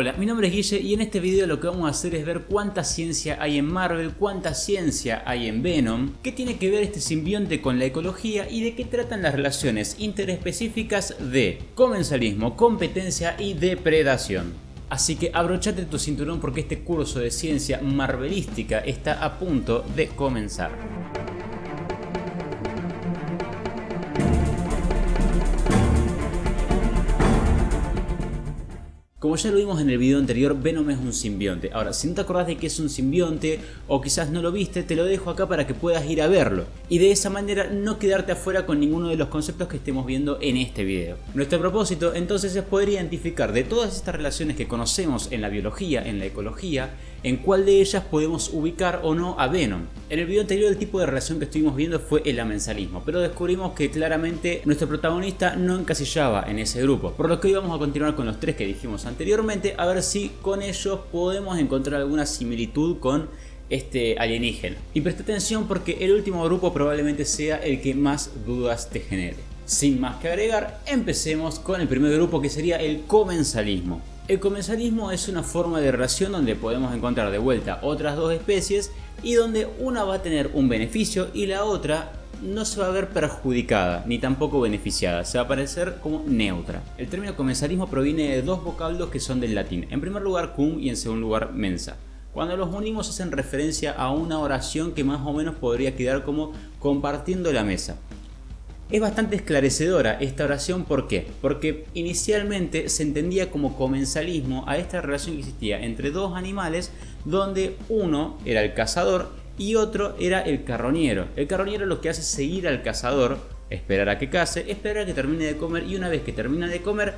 Hola, mi nombre es Guille y en este video lo que vamos a hacer es ver cuánta ciencia hay en Marvel, cuánta ciencia hay en Venom, qué tiene que ver este simbionte con la ecología y de qué tratan las relaciones interespecíficas de comensalismo, competencia y depredación. Así que abrochate tu cinturón porque este curso de ciencia marvelística está a punto de comenzar. Como ya lo vimos en el video anterior, Venom es un simbionte. Ahora, si no te acordás de que es un simbionte o quizás no lo viste, te lo dejo acá para que puedas ir a verlo. Y de esa manera no quedarte afuera con ninguno de los conceptos que estemos viendo en este video. Nuestro propósito entonces es poder identificar de todas estas relaciones que conocemos en la biología, en la ecología, en cuál de ellas podemos ubicar o no a Venom. En el video anterior el tipo de relación que estuvimos viendo fue el amensalismo, pero descubrimos que claramente nuestro protagonista no encasillaba en ese grupo, por lo que hoy vamos a continuar con los tres que dijimos anteriormente, a ver si con ellos podemos encontrar alguna similitud con este alienígena. Y presta atención porque el último grupo probablemente sea el que más dudas te genere. Sin más que agregar, empecemos con el primer grupo que sería el comensalismo. El comensalismo es una forma de relación donde podemos encontrar de vuelta otras dos especies y donde una va a tener un beneficio y la otra no se va a ver perjudicada ni tampoco beneficiada, se va a parecer como neutra. El término comensalismo proviene de dos vocablos que son del latín, en primer lugar cum y en segundo lugar mensa. Cuando los unimos hacen referencia a una oración que más o menos podría quedar como compartiendo la mesa. Es bastante esclarecedora esta oración, ¿por qué? Porque inicialmente se entendía como comensalismo a esta relación que existía entre dos animales donde uno era el cazador y otro era el carroñero. El carroñero lo que hace es seguir al cazador, esperar a que case, esperar a que termine de comer y una vez que termina de comer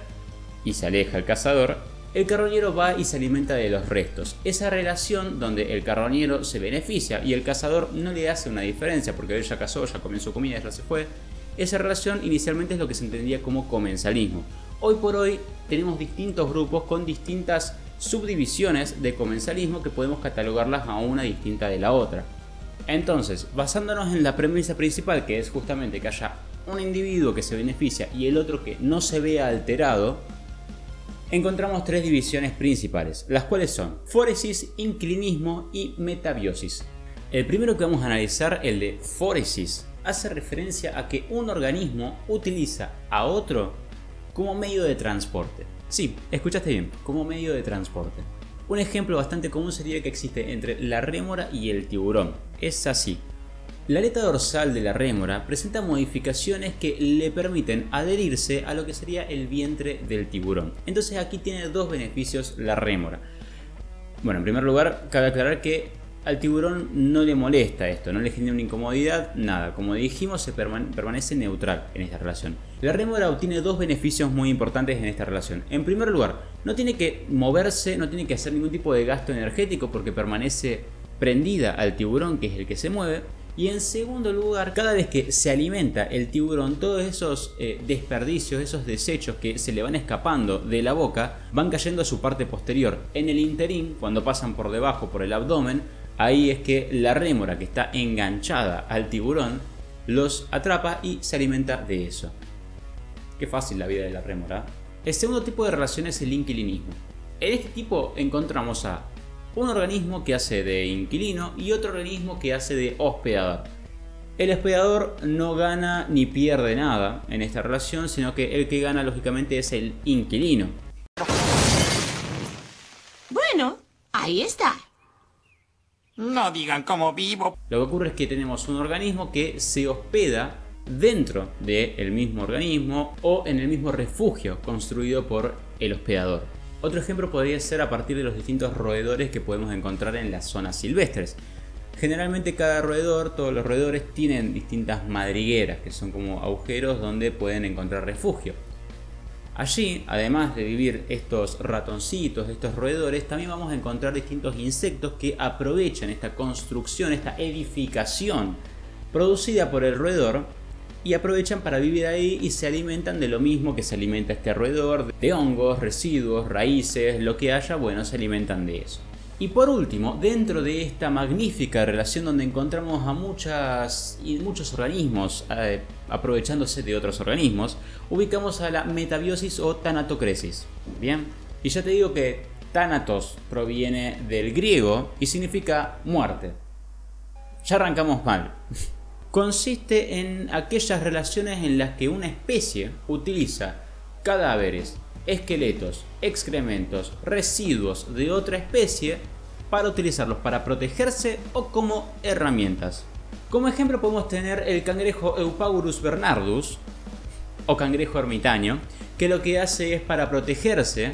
y se aleja el cazador, el carroñero va y se alimenta de los restos. Esa relación donde el carroñero se beneficia y el cazador no le hace una diferencia porque él ya cazó, ya comió su comida, ya se fue esa relación inicialmente es lo que se entendía como comensalismo. Hoy por hoy tenemos distintos grupos con distintas subdivisiones de comensalismo que podemos catalogarlas a una distinta de la otra. Entonces, basándonos en la premisa principal, que es justamente que haya un individuo que se beneficia y el otro que no se vea alterado, encontramos tres divisiones principales, las cuales son foresis, inclinismo y metabiosis. El primero que vamos a analizar, el de foresis, hace referencia a que un organismo utiliza a otro como medio de transporte. Sí, escuchaste bien, como medio de transporte. Un ejemplo bastante común sería que existe entre la rémora y el tiburón. Es así. La aleta dorsal de la rémora presenta modificaciones que le permiten adherirse a lo que sería el vientre del tiburón. Entonces aquí tiene dos beneficios la rémora. Bueno, en primer lugar, cabe aclarar que al tiburón no le molesta esto, no le genera una incomodidad, nada. Como dijimos, se permanece neutral en esta relación. La rémora obtiene dos beneficios muy importantes en esta relación. En primer lugar, no tiene que moverse, no tiene que hacer ningún tipo de gasto energético porque permanece prendida al tiburón, que es el que se mueve. Y en segundo lugar, cada vez que se alimenta el tiburón, todos esos eh, desperdicios, esos desechos que se le van escapando de la boca, van cayendo a su parte posterior. En el interín, cuando pasan por debajo, por el abdomen, ahí es que la rémora que está enganchada al tiburón los atrapa y se alimenta de eso. Qué fácil la vida de la rémora. El segundo tipo de relación es el inquilinismo. En este tipo encontramos a un organismo que hace de inquilino y otro organismo que hace de hospedador. El hospedador no gana ni pierde nada en esta relación, sino que el que gana lógicamente es el inquilino. Bueno, ahí está. No digan cómo vivo. Lo que ocurre es que tenemos un organismo que se hospeda dentro del mismo organismo o en el mismo refugio construido por el hospedador. Otro ejemplo podría ser a partir de los distintos roedores que podemos encontrar en las zonas silvestres. Generalmente cada roedor, todos los roedores tienen distintas madrigueras, que son como agujeros donde pueden encontrar refugio. Allí, además de vivir estos ratoncitos, estos roedores, también vamos a encontrar distintos insectos que aprovechan esta construcción, esta edificación producida por el roedor y aprovechan para vivir ahí y se alimentan de lo mismo que se alimenta este roedor, de hongos, residuos, raíces, lo que haya, bueno, se alimentan de eso. Y por último, dentro de esta magnífica relación donde encontramos a muchas y muchos organismos eh, aprovechándose de otros organismos, ubicamos a la metabiosis o tanatocresis. Bien, y ya te digo que Thanatos proviene del griego y significa muerte. Ya arrancamos mal. Consiste en aquellas relaciones en las que una especie utiliza cadáveres, esqueletos, excrementos, residuos de otra especie para utilizarlos para protegerse o como herramientas. Como ejemplo podemos tener el cangrejo Eupaurus bernardus o cangrejo ermitaño, que lo que hace es para protegerse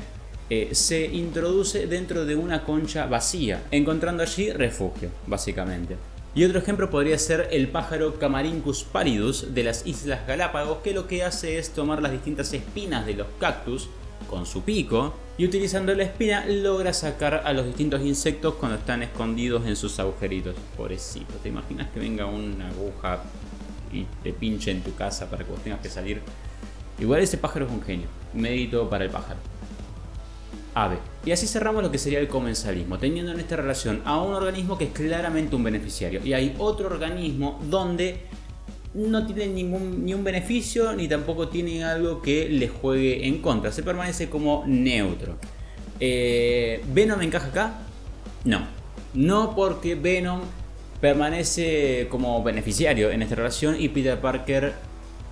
eh, se introduce dentro de una concha vacía, encontrando allí refugio, básicamente. Y otro ejemplo podría ser el pájaro Camarincus pallidus de las Islas Galápagos, que lo que hace es tomar las distintas espinas de los cactus con su pico y utilizando la espina logra sacar a los distintos insectos cuando están escondidos en sus agujeritos. Pobrecito, ¿te imaginas que venga una aguja y te pinche en tu casa para que vos tengas que salir? Igual ese pájaro es un genio, mérito para el pájaro. Ave. Y así cerramos lo que sería el comensalismo, teniendo en esta relación a un organismo que es claramente un beneficiario y hay otro organismo donde no tiene ningún ni un beneficio ni tampoco tiene algo que le juegue en contra, se permanece como neutro. Eh, ¿Venom encaja acá? No, no porque Venom permanece como beneficiario en esta relación y Peter Parker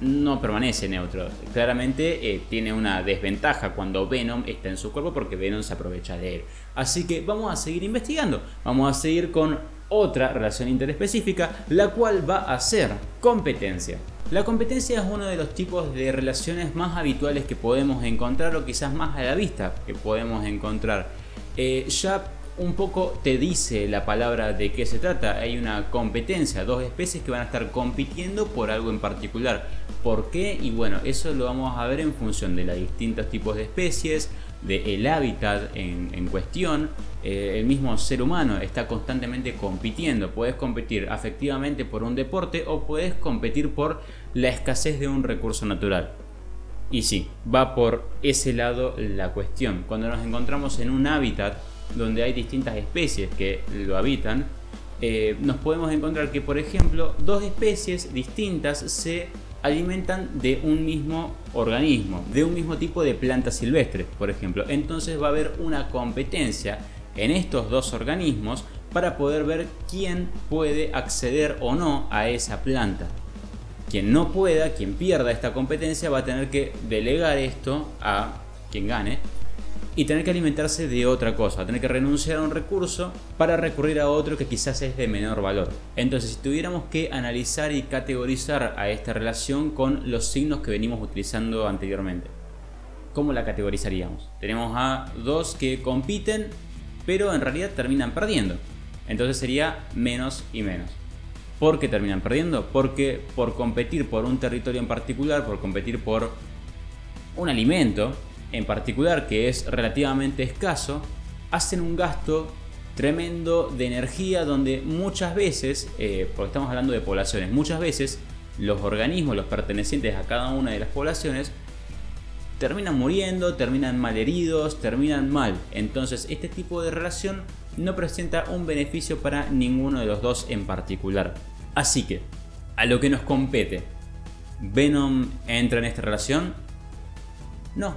no permanece neutro. Claramente eh, tiene una desventaja cuando Venom está en su cuerpo porque Venom se aprovecha de él. Así que vamos a seguir investigando. Vamos a seguir con otra relación interespecífica, la cual va a ser competencia. La competencia es uno de los tipos de relaciones más habituales que podemos encontrar o quizás más a la vista que podemos encontrar. Eh, ya un poco te dice la palabra de qué se trata. Hay una competencia, dos especies que van a estar compitiendo por algo en particular. ¿Por qué? Y bueno, eso lo vamos a ver en función de los distintos tipos de especies, del hábitat en, cuestión. Eh, el mismo ser humano está constantemente compitiendo. Puedes competir afectivamente por un deporte o puedes competir por la escasez de un recurso natural. Y sí, va por ese lado la cuestión. Cuando nos encontramos en un hábitat, donde hay distintas especies que lo habitan, eh, nos podemos encontrar que, por ejemplo, dos especies distintas se alimentan de un mismo organismo, de un mismo tipo de planta silvestre, por ejemplo. Entonces va a haber una competencia en estos dos organismos para poder ver quién puede acceder o no a esa planta. Quien no pueda, quien pierda esta competencia, va a tener que delegar esto a quien gane y tener que alimentarse de otra cosa, tener que renunciar a un recurso para recurrir a otro que quizás es de menor valor. Entonces, si tuviéramos que analizar y categorizar a esta relación con los signos que venimos utilizando anteriormente, ¿cómo la categorizaríamos? Tenemos a dos que compiten, pero en realidad terminan perdiendo. Entonces sería menos y menos. ¿Por qué terminan perdiendo? Porque por competir por un territorio en particular, por competir por un alimento, en particular que es relativamente escaso, hacen un gasto tremendo de energía donde muchas veces, eh, porque estamos hablando de poblaciones, muchas veces los organismos, los pertenecientes a cada una de las poblaciones, terminan muriendo, terminan mal heridos, terminan mal. Entonces este tipo de relación no presenta un beneficio para ninguno de los dos en particular. Así que, a lo que nos compete, ¿Venom entra en esta relación? No,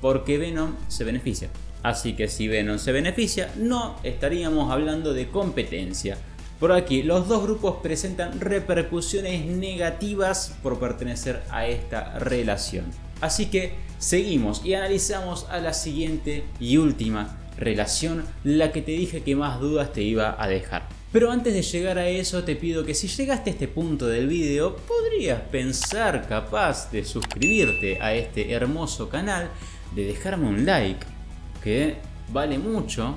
porque Venom se beneficia. Así que si Venom se beneficia, no estaríamos hablando de competencia. Por aquí, los dos grupos presentan repercusiones negativas por pertenecer a esta relación. Así que seguimos y analizamos a la siguiente y última relación, la que te dije que más dudas te iba a dejar. Pero antes de llegar a eso te pido que si llegaste a este punto del video podrías pensar capaz de suscribirte a este hermoso canal de dejarme un like, que vale mucho,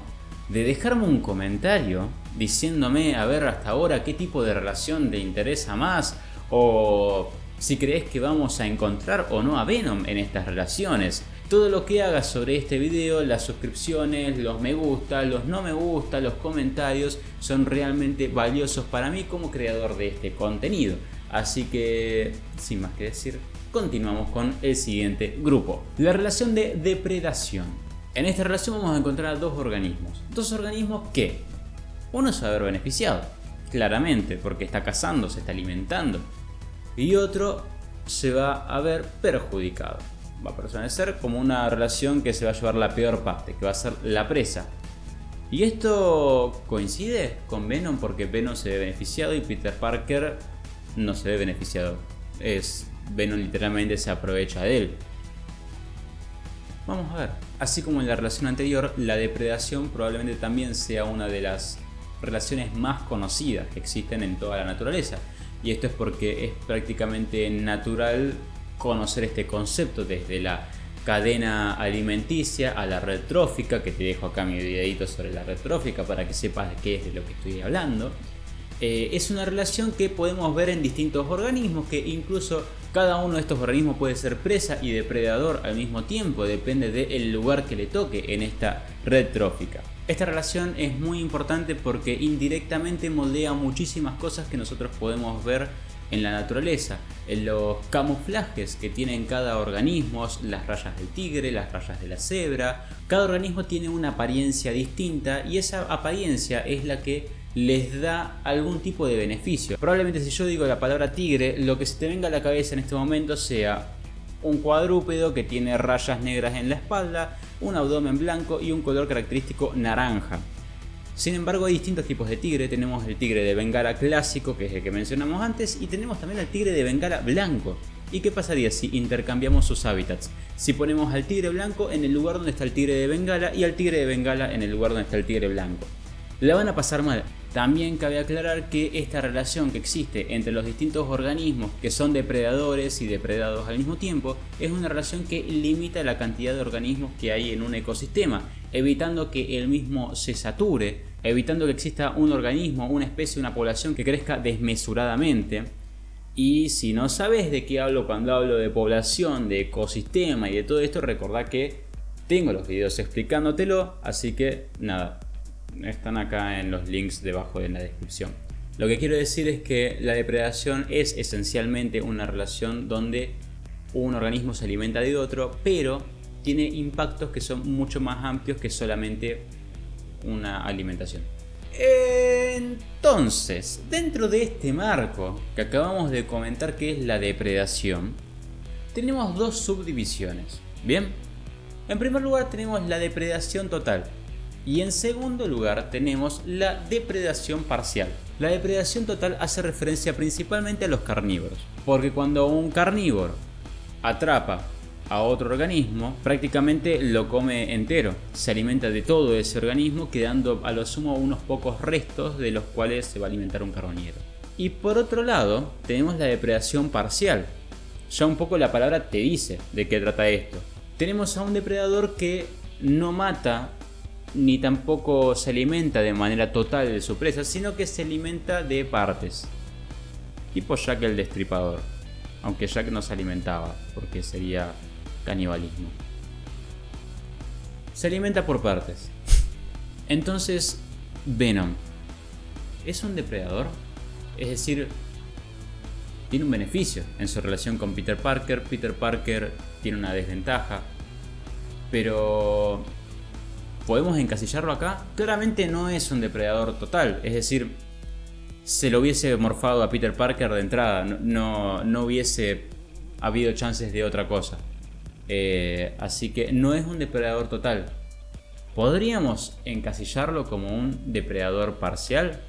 de dejarme un comentario diciéndome a ver hasta ahora qué tipo de relación te interesa más o si crees que vamos a encontrar o no a Venom en estas relaciones. Todo lo que hagas sobre este video, las suscripciones, los me gusta, los no me gusta, los comentarios son realmente valiosos para mí como creador de este contenido. Así que, sin más que decir, continuamos con el siguiente grupo. La relación de depredación. En esta relación vamos a encontrar dos organismos. Dos organismos que uno se va beneficiado, claramente, porque está cazando, se está alimentando. Y otro se va a ver perjudicado. va a permanecer como una relación que se va a llevar la peor parte, que va a ser la presa. Y esto coincide con Venom porque Venom se ve beneficiado y Peter Parker no se ve beneficiado. Es Venom literalmente se aprovecha de él. Vamos a ver. Así como en la relación anterior, la depredación probablemente también sea una de las relaciones más conocidas que existen en toda la naturaleza. Y esto es porque es prácticamente natural conocer este concepto desde la cadena alimenticia a la red trófica, que te dejo acá mi videito sobre la red trófica para que sepas de qué es de lo que estoy hablando. Eh, es una relación que podemos ver en distintos organismos que incluso cada uno de estos organismos puede ser presa y depredador al mismo tiempo, depende del lugar que le toque en esta red trófica. Esta relación es muy importante porque indirectamente moldea muchísimas cosas que nosotros podemos ver en la naturaleza, en los camuflajes que tienen cada organismo, las rayas del tigre, las rayas de la cebra, cada organismo tiene una apariencia distinta y esa apariencia es la que les da algún tipo de beneficio. Probablemente si yo digo la palabra tigre, lo que se te venga a la cabeza en este momento sea un cuadrúpedo que tiene rayas negras en la espalda, un abdomen blanco y un color característico naranja. Sin embargo, hay distintos tipos de tigre. Tenemos el tigre de Bengala clásico, que es el que mencionamos antes, y tenemos también el tigre de Bengala blanco. ¿Y qué pasaría si intercambiamos sus hábitats? Si ponemos al tigre blanco en el lugar donde está el tigre de Bengala y al tigre de Bengala en el lugar donde está el tigre blanco. La van a pasar mal. También cabe aclarar que esta relación que existe entre los distintos organismos que son depredadores y depredados al mismo tiempo es una relación que limita la cantidad de organismos que hay en un ecosistema, evitando que el mismo se sature, evitando que exista un organismo, una especie, una población que crezca desmesuradamente. Y si no sabes de qué hablo cuando hablo de población, de ecosistema y de todo esto, recordá que tengo los videos explicándotelo, así que nada, están acá en los links debajo en la descripción. Lo que quiero decir es que la depredación es esencialmente una relación donde un organismo se alimenta de otro, pero tiene impactos que son mucho más amplios que solamente una alimentación. Entonces, dentro de este marco que acabamos de comentar que es la depredación, tenemos dos subdivisiones. Bien, en primer lugar tenemos la depredación total, y en segundo lugar tenemos la depredación parcial. La depredación total hace referencia principalmente a los carnívoros, porque cuando un carnívoro atrapa a otro organismo, prácticamente lo come entero, se alimenta de todo ese organismo, quedando a lo sumo unos pocos restos de los cuales se va a alimentar un carroñero. Y por otro lado, tenemos la depredación parcial. Ya un poco la palabra te dice de qué trata esto. Tenemos a un depredador que no mata ni tampoco se alimenta de manera total de su presa, sino que se alimenta de partes. Tipo Jack el Destripador. Aunque Jack no se alimentaba, porque sería canibalismo. Se alimenta por partes. Entonces, Venom. ¿Es un depredador? Es decir, tiene un beneficio en su relación con Peter Parker. Peter Parker tiene una desventaja. Pero ¿Podemos encasillarlo acá? Claramente no es un depredador total, es decir, se lo hubiese morfado a Peter Parker de entrada, no, no, hubiese habido chances de otra cosa. Eh, así que no es un depredador total. ¿Podríamos encasillarlo como un depredador parcial?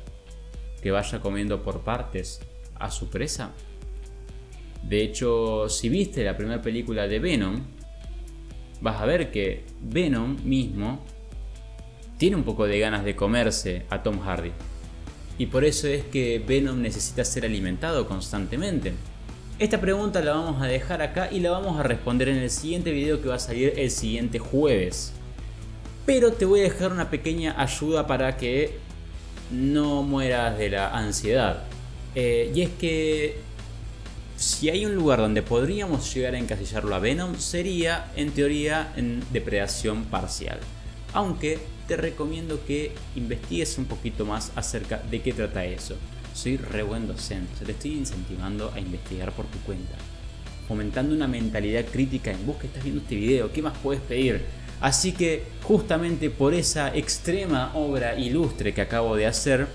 Que vaya comiendo por partes a su presa. De hecho, si viste la primera película de Venom, vas a ver que Venom mismo tiene un poco de ganas de comerse a Tom Hardy. Y por eso es que Venom necesita ser alimentado constantemente. Esta pregunta la vamos a dejar acá y la vamos a responder en el siguiente video que va a salir el siguiente jueves. Pero te voy a dejar una pequeña ayuda para que no mueras de la ansiedad. Eh, y es que si hay un lugar donde podríamos llegar a encasillarlo a Venom sería en teoría en depredación parcial. Aunque te recomiendo que investigues un poquito más acerca de qué trata eso. Soy re buen docente, te estoy incentivando a investigar por tu cuenta, fomentando una mentalidad crítica en vos que estás viendo este video, ¿qué más puedes pedir? Así que justamente por esa extrema obra ilustre que acabo de hacer,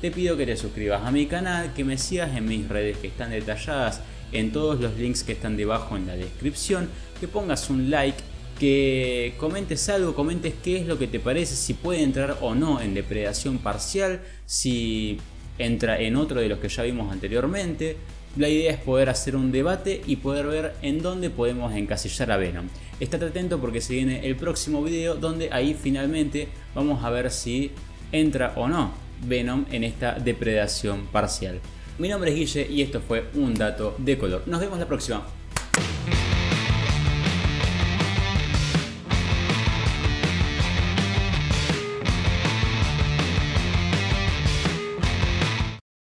te pido que te suscribas a mi canal, que me sigas en mis redes que están detalladas en todos los links que están debajo en la descripción, que pongas un like, que comentes algo, comentes qué es lo que te parece, si puede entrar o no en depredación parcial, si entra en otro de los que ya vimos anteriormente. La idea es poder hacer un debate y poder ver en dónde podemos encasillar a Venom. Estate atento porque se viene el próximo video donde ahí finalmente vamos a ver si entra o no Venom en esta depredación parcial. Mi nombre es Guille y esto fue Un Dato de Color. Nos vemos la próxima.